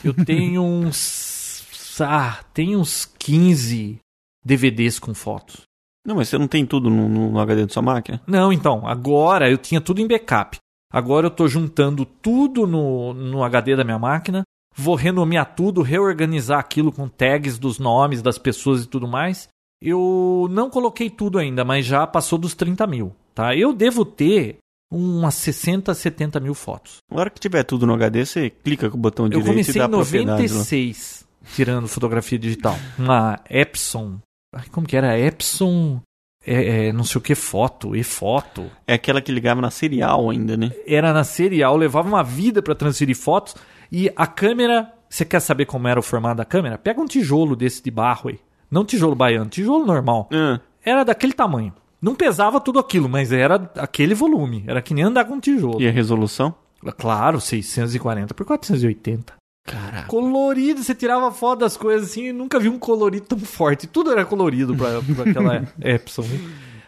Eu tenho uns. Ah, tem uns 15 DVDs com fotos. Não, mas você não tem tudo no, no HD da sua máquina? Não, então, agora eu tinha tudo em backup. Agora eu tô juntando tudo no, no HD da minha máquina. vou renomear tudo, reorganizar aquilo com tags dos nomes das pessoas e tudo mais. Eu não coloquei tudo ainda, mas já passou dos 30 mil, tá? Eu devo ter umas 60, 70 mil fotos. Na hora que tiver tudo no HD, você clica com o botão Eu direito e comecei dá em propriedade lá. 96 tirando fotografia digital. Uma Epson. Ai, como que era? Epson. É, é, não sei o que, foto, e foto. É aquela que ligava na serial ainda, né? Era na serial, levava uma vida para transferir fotos. E a câmera. Você quer saber como era o formato da câmera? Pega um tijolo desse de barro aí. Não tijolo baiano, tijolo normal. Ah, Era daquele tamanho. Não pesava tudo aquilo, mas era aquele volume. Era que nem andar com tijolo. e a resolução? Claro, 640 por 480. Caraca. Colorido, você tirava foto das coisas assim e nunca vi um colorido tão forte. Tudo era colorido pra, pra aquela Epson.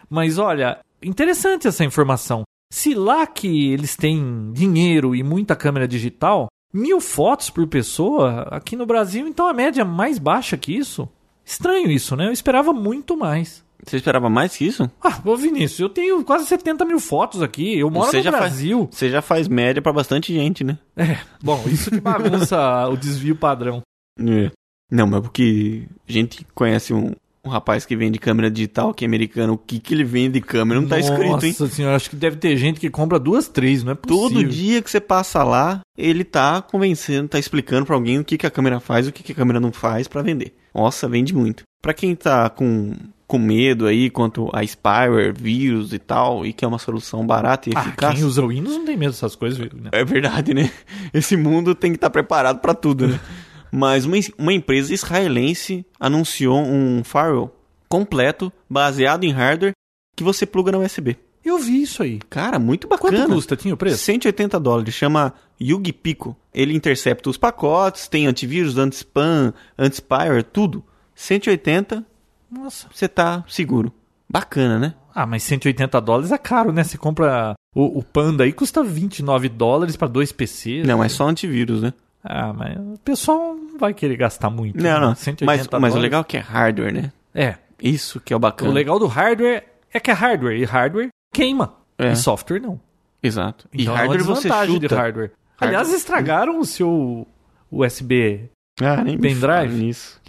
Mas olha, interessante essa informação. Se lá que eles têm dinheiro e muita câmera digital, mil fotos por pessoa, aqui no Brasil, então a média é mais baixa que isso. Estranho isso, né? Eu esperava muito mais. Você esperava mais que isso? Ah, ô Vinícius, eu tenho quase 70 mil fotos aqui. Eu moro Você no já faz- Brasil. Você já faz média pra bastante gente, né? É, bom, isso que bagunça o desvio padrão. É. Não, mas porque a gente conhece um, um rapaz que vende câmera digital, que é americano, o que, que ele vende de câmera não tá escrito, hein? Nossa senhora, acho que deve ter gente que compra duas, três, não é possível. Todo dia que você passa lá, ele tá convencendo, tá explicando pra alguém o que, que a câmera faz, o que, que a câmera não faz pra vender. Nossa, vende muito. Pra quem tá com, com medo aí quanto a spyware, vírus e tal, e que é uma solução barata e Ah, eficaz. quem usa o Windows não tem medo dessas coisas, né? É verdade, né? Esse mundo tem que estar preparado pra tudo, né? Mas uma, uma empresa israelense anunciou um firewall completo, baseado em hardware, que você pluga na USB. Eu vi isso aí. Cara, muito Quanto bacana. custa? Tinha o preço? 180 dólares, chama Yugi Pico. Ele intercepta os pacotes, tem antivírus, anti-spam, anti-spyware, tudo. 180, Nossa. você tá seguro. Bacana, né? Ah, mas 180 dólares é caro, né? Você compra o, o Panda aí, custa 29 dólares pra dois PCs. Não, é só antivírus, né? Ah, mas o pessoal não vai querer gastar muito. Não, né? não. 180 Mas, mas o legal é que é hardware, né? É. Isso que é o O bacana. legal do hardware é que é hardware. E hardware queima. É. E software não. Exato. E Então hardware é uma você chuta. de hardware. Aliás, estragaram o seu USB Ah, nem Pendrive? fala nisso.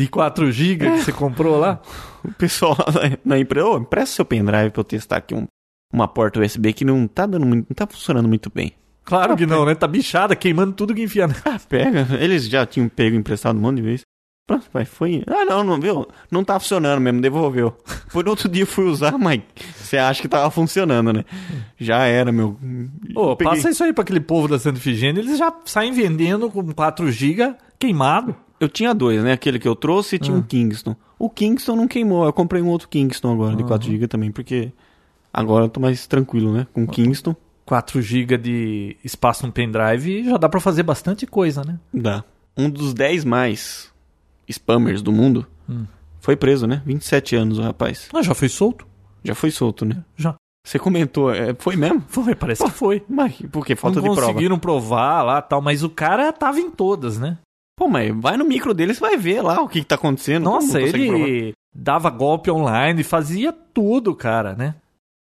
De 4 GB que você comprou lá. O pessoal lá na, empresa, ô, empresta seu pendrive pra eu testar aqui um, uma porta USB que não tá dando muito, não tá funcionando muito bem. Claro que não, né? Tá bichada, queimando tudo que enfia. na- Ah, pega. Eles já tinham pego emprestado um monte de vezes. Pronto, vai, foi. Ah, não, não viu? Não tá funcionando mesmo, devolveu. Por outro dia eu fui usar, mas você acha que tava funcionando, né? Já era, meu. Ô, peguei- passa isso aí pra aquele povo da Santa Efigênia, eles já saem vendendo com 4 GB queimado. Eu tinha dois, né? Aquele que eu trouxe e tinha um Kingston. O Kingston não queimou. Eu comprei um outro Kingston agora, de 4GB também, porque agora eu tô mais tranquilo, né? Com o Kingston, 4 GB de espaço no pendrive já dá pra fazer bastante coisa, né? dá. Um dos 10 mais spammers do mundo foi preso, né? 27 anos o rapaz. Ah, já foi solto? Já foi solto, né? Já. Você comentou, é, foi mesmo? Foi, parece que foi. Mas por quê? Falta não de prova. conseguiram provar lá tal, mas o cara tava em todas, né? Pô, mas vai no micro dele, você vai ver lá o que, que tá acontecendo. Nossa, não consegue provar? ele dava golpe online, fazia tudo, cara, né?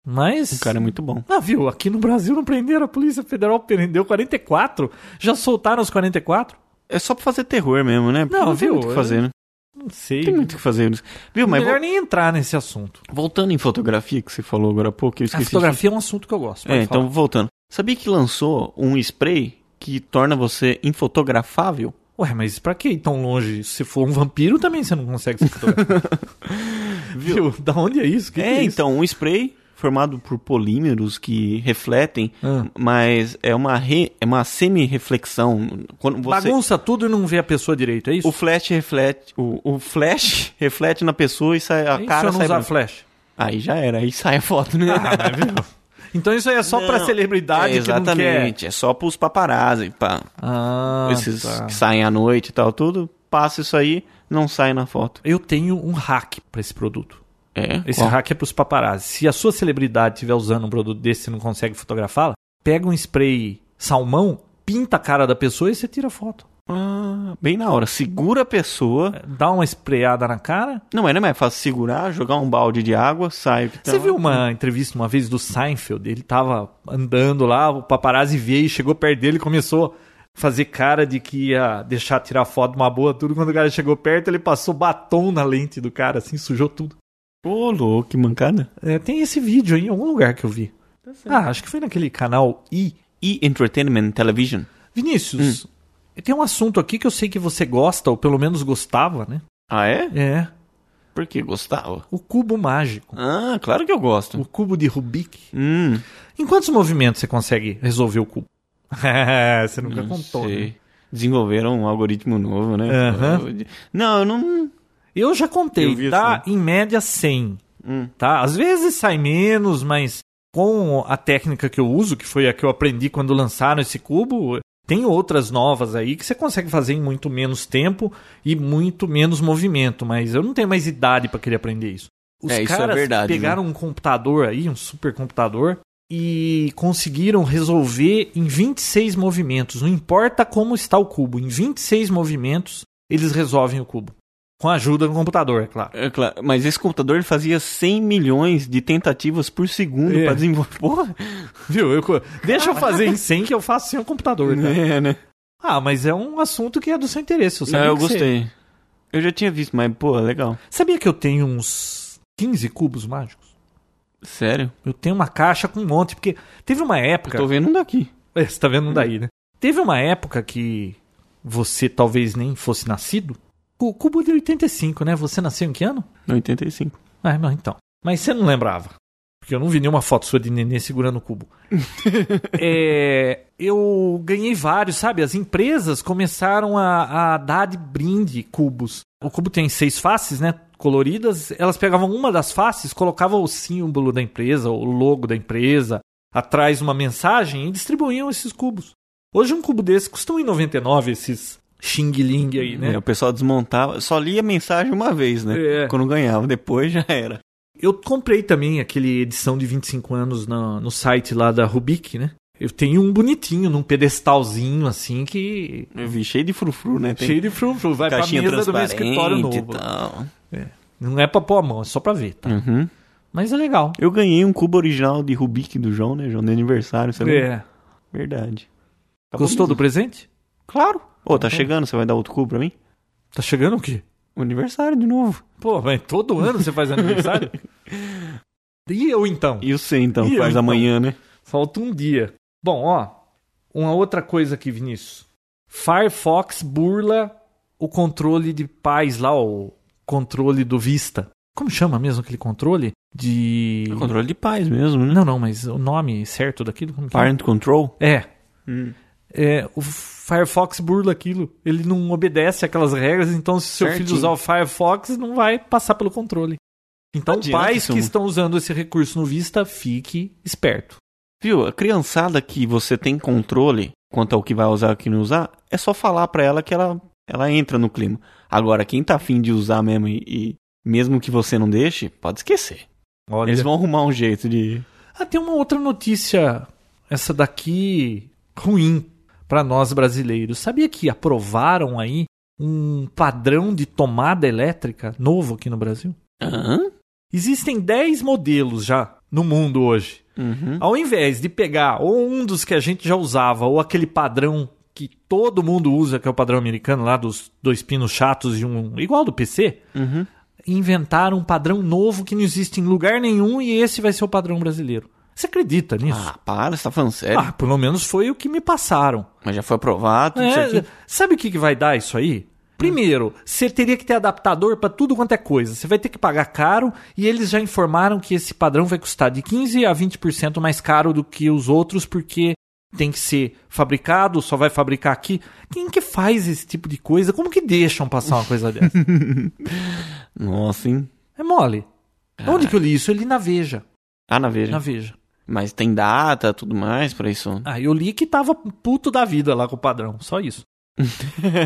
Mas. O cara é muito bom. Ah, viu? Aqui no Brasil não prenderam, a Polícia Federal prendeu 44. Já soltaram os 44? É só pra fazer terror mesmo, né? Porque Não, tem viu? muito o que fazer, né? Não sei. Tem muito o que fazer. Viu, mas Melhor vo- nem entrar nesse assunto. voltando em fotografia, que você falou agora há pouco, eu A esqueci. de- fotografia é um assunto que eu gosto. É, então falar. voltando. Sabia que lançou um spray que torna você infotografável? Ué, mas pra que ir tão longe? Se for um vampiro, também você não consegue se fotografar. Viu? Da onde é isso? Que que é, isso? então, um spray formado por polímeros que refletem, Ah. mas é uma, re- é uma semi-reflexão. Quando você... Bagunça tudo e não vê a pessoa direito, é isso? O flash reflete, o, o flash reflete na pessoa e sai, a E se cara eu não sai usar branca. flash? Aí já era, aí sai a foto, né? Ah, mas viu? Então isso aí é só pra Não, celebridade é, que não quer... Exatamente, é só pros paparazzi, pá. Ah, esses tá. que saem à noite e tal, tudo, passa isso aí, não sai na foto. Eu tenho um hack pra esse produto. É, Esse qual? hack é pros paparazzi. Se a sua celebridade estiver usando um produto desse e não consegue fotografá-la, pega um spray salmão, pinta a cara da pessoa e você tira a foto. Ah, bem na hora, segura a pessoa. Dá uma sprayada na cara. Não, mas não é mais fácil segurar, jogar um balde de água, sai. o que tá Você lá. viu uma entrevista uma vez do Seinfeld? Ele tava andando lá, o paparazzi veio, chegou perto dele e começou a fazer cara de que ia deixar tirar foto uma boa, tudo. Quando o cara chegou perto, ele passou batom na lente do cara, assim, sujou tudo. Ô, louco, que mancada. É, tem esse vídeo aí em algum lugar que eu vi. ah, acho que foi naquele canal I. E Entertainment Television. Vinícius, tem um assunto aqui que eu sei que você gosta, ou pelo menos gostava, né? Ah, é? É. Por que gostava? O cubo mágico. Ah, claro que eu gosto. O cubo de Rubik. Hum, Em quantos movimentos você consegue resolver o cubo? você nunca não contou, sei. né? Desenvolveram um algoritmo novo, né? Aham. Não, eu não. Eu já Eu contei, vi dá assim. em média 100, Hum. tá? Às vezes sai menos, mas com a técnica que eu uso, que foi a que eu aprendi quando lançaram esse cubo, tem outras novas aí que você consegue fazer em muito menos tempo e muito menos movimento, mas eu não tenho mais idade para querer aprender isso. Os É, é caras verdade, pegaram um computador aí, um supercomputador, e conseguiram resolver em 26 movimentos. Não importa como está o cubo, em 26 movimentos eles resolvem o cubo. Com a ajuda do computador, é claro. É claro, mas esse computador ele fazia 100 milhões de tentativas por segundo É. pra desenvolver. Porra! Viu? Eu deixa eu fazer em 100 que eu faço sem o computador, tá? É, né? Ah, mas é um assunto que é do seu interesse. Eu, sabia eu que você- gostei. Eu já tinha visto, mas, pô, legal. Sabia que eu tenho uns 15 cubos mágicos? Sério? Eu tenho uma caixa com um monte, porque teve uma Eu época. tô vendo um daqui. É, Você tá vendo um daí, né? Teve uma época que você talvez nem fosse nascido. O cubo de 85, né? Você nasceu em que ano? 85. Ah, não, então. Mas você não lembrava. Porque eu não vi nenhuma foto sua de nenê segurando o cubo. É, eu ganhei vários, sabe? As empresas começaram a, a dar de brinde cubos. O cubo tem seis faces, né? Coloridas. Elas pegavam uma das faces, colocavam o símbolo da empresa, o logo da empresa, atrás uma mensagem e distribuíam esses cubos. Hoje um cubo desse custa 1,99 esses Xing Ling aí, né? É, o pessoal desmontava, só lia a mensagem uma vez, né? É. Quando ganhava, depois já era. Eu comprei também aquele edição de 25 anos na- no site lá da Rubik, né? Eu tenho um bonitinho, num pedestalzinho assim que. Eu vi cheio de frufru, né? Tem Cheio de frufru. Vai pra caixinha mesa do meu escritório novo. tal. Não é pra pôr a mão, é só pra ver, tá? Uhum. Mas é legal. Eu ganhei um cubo original de Rubik do João, né? João de aniversário, você lembra? É. Verdade. Acabou Gostou do mesmo. presente? Claro. Ô, tá chegando, você vai dar outro cubo pra mim? Tá chegando o quê? O aniversário de novo. Pô, mas todo ano você faz aniversário? e eu então? E o C, então, E eu, faz então? amanhã, né? Falta um dia. Bom, ó, uma outra coisa aqui, Vinícius. Firefox burla o controle de paz lá, o controle do Vista. Como chama mesmo aquele controle? De. É controle de paz mesmo, né? Não, não, mas o nome certo daquilo? É? Parent control? É. Hum. É, o Firefox burla aquilo. Ele não obedece aquelas regras, então se seu filho Certinho. usar o Firefox, não vai passar pelo controle. Então, adianta, pais que estão usando esse recurso no Vista, fique esperto. Viu? A criançada que você tem controle quanto ao que vai usar e o que não usar, é só falar pra ela que ela, ela entra no clima. Agora, quem tá afim de usar mesmo e, e mesmo que você não deixe, pode esquecer. Olha, Eles vão arrumar um jeito de. Ah, tem uma outra notícia, essa daqui ruim para nós brasileiros. Sabia que aprovaram aí um padrão de tomada elétrica novo aqui no Brasil? Hã? Existem 10 modelos já no mundo hoje. Uhum. Ao invés de pegar ou um dos que a gente já usava ou aquele padrão que todo mundo usa, que é o padrão americano lá dos dois pinos chatos e um igual do PC, Uhum. inventaram um padrão novo que não existe em lugar nenhum e esse vai ser o padrão brasileiro. Você acredita nisso? Ah, para, você tá falando sério? Ah, pelo menos foi o que me passaram. Mas já foi aprovado, tudo É, certinho. sabe o que, que vai dar isso aí? Primeiro, você teria que ter adaptador para tudo quanto é coisa. Você vai ter que pagar caro e eles já informaram que esse padrão vai custar de 15 a 20% mais caro do que os outros porque tem que ser fabricado, só vai fabricar aqui. Quem que faz esse tipo de coisa? Como que deixam passar uma coisa dessa? Nossa, hein? É mole. Onde que eu li isso? Eu li na Veja. Ah, na Veja. Na Veja. Mas tem data, tudo mais pra isso. Ah, eu li que tava puto da vida lá com o padrão, só isso.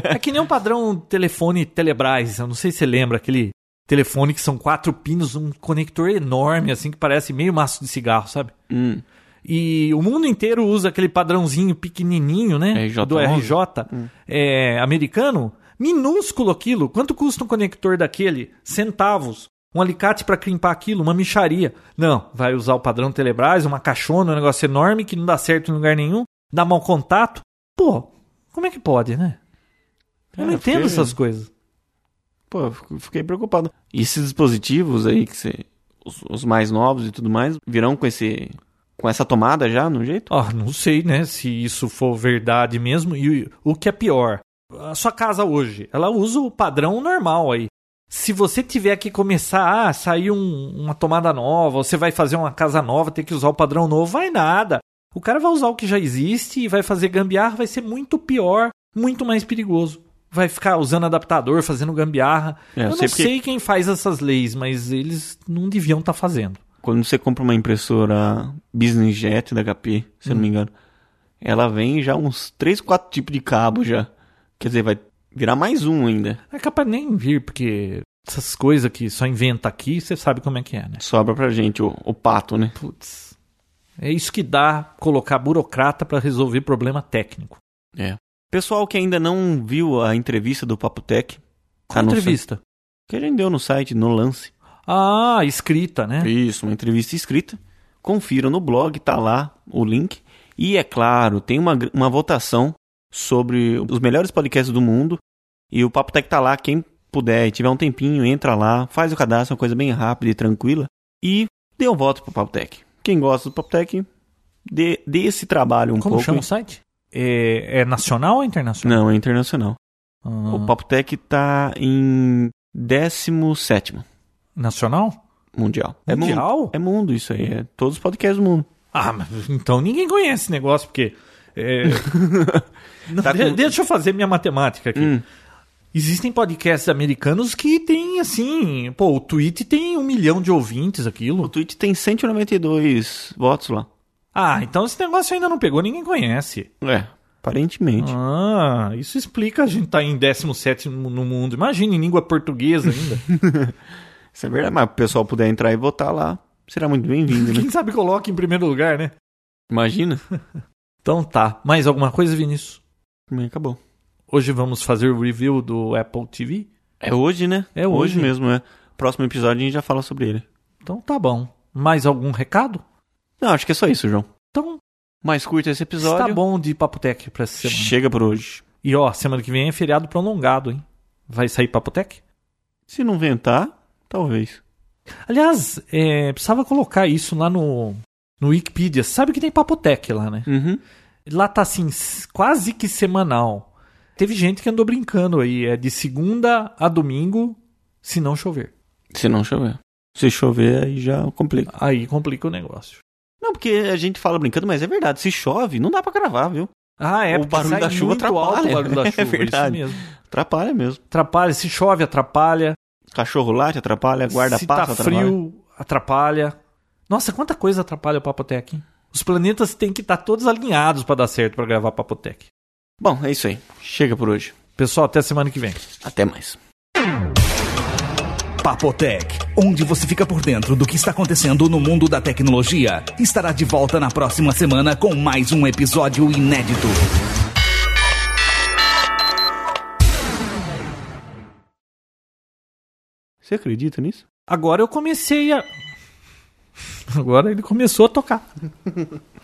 é que nem o padrão telefone Telebrás, eu não sei se você lembra, aquele telefone que são quatro pinos, um conector enorme, assim, que parece meio maço de cigarro, sabe? Hum. E o mundo inteiro usa aquele padrãozinho pequenininho, né? RJ11. do RJ é, americano. Minúsculo aquilo. Quanto custa um conector daquele? Centavos. Um alicate para crimpar aquilo, uma micharia. Não, vai usar o padrão Telebrás, uma caixona, um negócio enorme que não dá certo em lugar nenhum, dá mau contato. Pô, Como é que pode, né? Eu É, não entendo fiquei- essas coisas. Pô, fiquei preocupado. E esses dispositivos aí, que você, os, os mais novos e tudo mais, virão com esse com essa tomada já, no jeito? Ah, não sei, né, se isso for verdade mesmo. E o que é pior, a sua casa hoje, ela usa o padrão normal aí. Se você tiver que começar a sair um- uma tomada nova, você vai fazer uma casa nova, ter que usar o padrão novo, vai nada. O cara vai usar o que já existe e vai fazer gambiarra, vai ser muito pior, muito mais perigoso. Vai ficar usando adaptador, fazendo gambiarra. É, eu eu não sei porque- sei quem faz essas leis, mas eles não deviam estar fazendo. Quando você compra uma impressora Business Jet da HP, se eu não me engano, ela vem já uns 3, 4 tipos de cabo já. Quer dizer, vai virar mais um ainda. É capaz de nem vir, porque essas coisas que só inventa aqui, você sabe como é que é, né? Sobra pra gente o, o pato, né? Putz. É isso que dá colocar burocrata pra resolver problema técnico. É. Pessoal que ainda não viu a entrevista do Papo Tech, Qual Ah, não sei. entrevista? que a gente deu no site, no lance. Ah, escrita, né? Isso, uma entrevista escrita. Confiram no blog, tá lá o link. E é claro, tem uma, uma votação sobre os melhores podcasts do mundo. E o Papo Tech tá lá. Quem puder e tiver um tempinho, entra lá, faz o cadastro, uma coisa bem rápida e tranquila. E dê um voto pro Papo Tech. Quem gosta do Papo Tech, dê, dê esse trabalho um Como pouco. chama o site? É, é nacional ou internacional? Não, é internacional. Ah, O Papo Tech tá em 17 Nacional? mundial. É mundo. Mundial? É mundo isso aí. É todos os podcasts do mundo. Ah, mas então ninguém conhece esse negócio, porque. é, Não, Tá de- com- Deixa eu fazer minha matemática aqui. Hum. Existem podcasts americanos que tem assim. Pô, o Tweet tem um milhão de ouvintes, aquilo. O tweet tem 192 votos lá. Ah, então esse negócio ainda não pegou, ninguém conhece. É, aparentemente. Ah, isso explica a gente estar em 17 no mundo. Imagina em língua portuguesa ainda. Isso é verdade, mas o pessoal puder entrar e votar lá, será muito bem-vindo, né? Quem sabe coloca em primeiro lugar, né? Imagina. Então tá. Mais alguma coisa, Vinícius? Também acabou. Hoje vamos fazer o review do Apple TV? É hoje, né? É hoje. mesmo, é. Próximo episódio a gente já fala sobre ele. Então tá bom. Mais algum recado? Não, acho que é só isso, João. Então Mais curto esse episódio. está bom de Papotec pra essa semana. Chega por hoje. E ó, semana que vem é feriado prolongado, hein? Vai sair Papotec? Se não ventar, talvez. Aliás, é, precisava colocar isso lá no, no Wikipedia. Sabe que tem Papotec lá, né? Uhum. Lá tá assim, quase que semanal. Teve gente que andou brincando aí. É de segunda a domingo, se não chover. Se não chover. Se chover, aí já complica. Aí complica o negócio. Não, porque a gente fala brincando, mas é verdade. Se chove, não dá pra gravar, viu? Ah, é, O barulho da chuva atrapalha. o barulho da É chuva, verdade. isso mesmo. Atrapalha mesmo. Atrapalha, se chove, atrapalha. Cachorro late, atrapalha. Guarda se passa, tá atrapalha. frio, atrapalha. Nossa, quanta coisa atrapalha o Papotec, hein? Os planetas têm que estar todos alinhados para dar certo para gravar Papotec. Bom, é isso aí. Chega por hoje. Pessoal, até semana que vem. Até mais. Papotec, onde você fica por dentro do que está acontecendo no mundo da tecnologia, estará de volta na próxima semana com mais um episódio inédito. Você acredita nisso? Agora eu comecei a. Agora ele começou a tocar.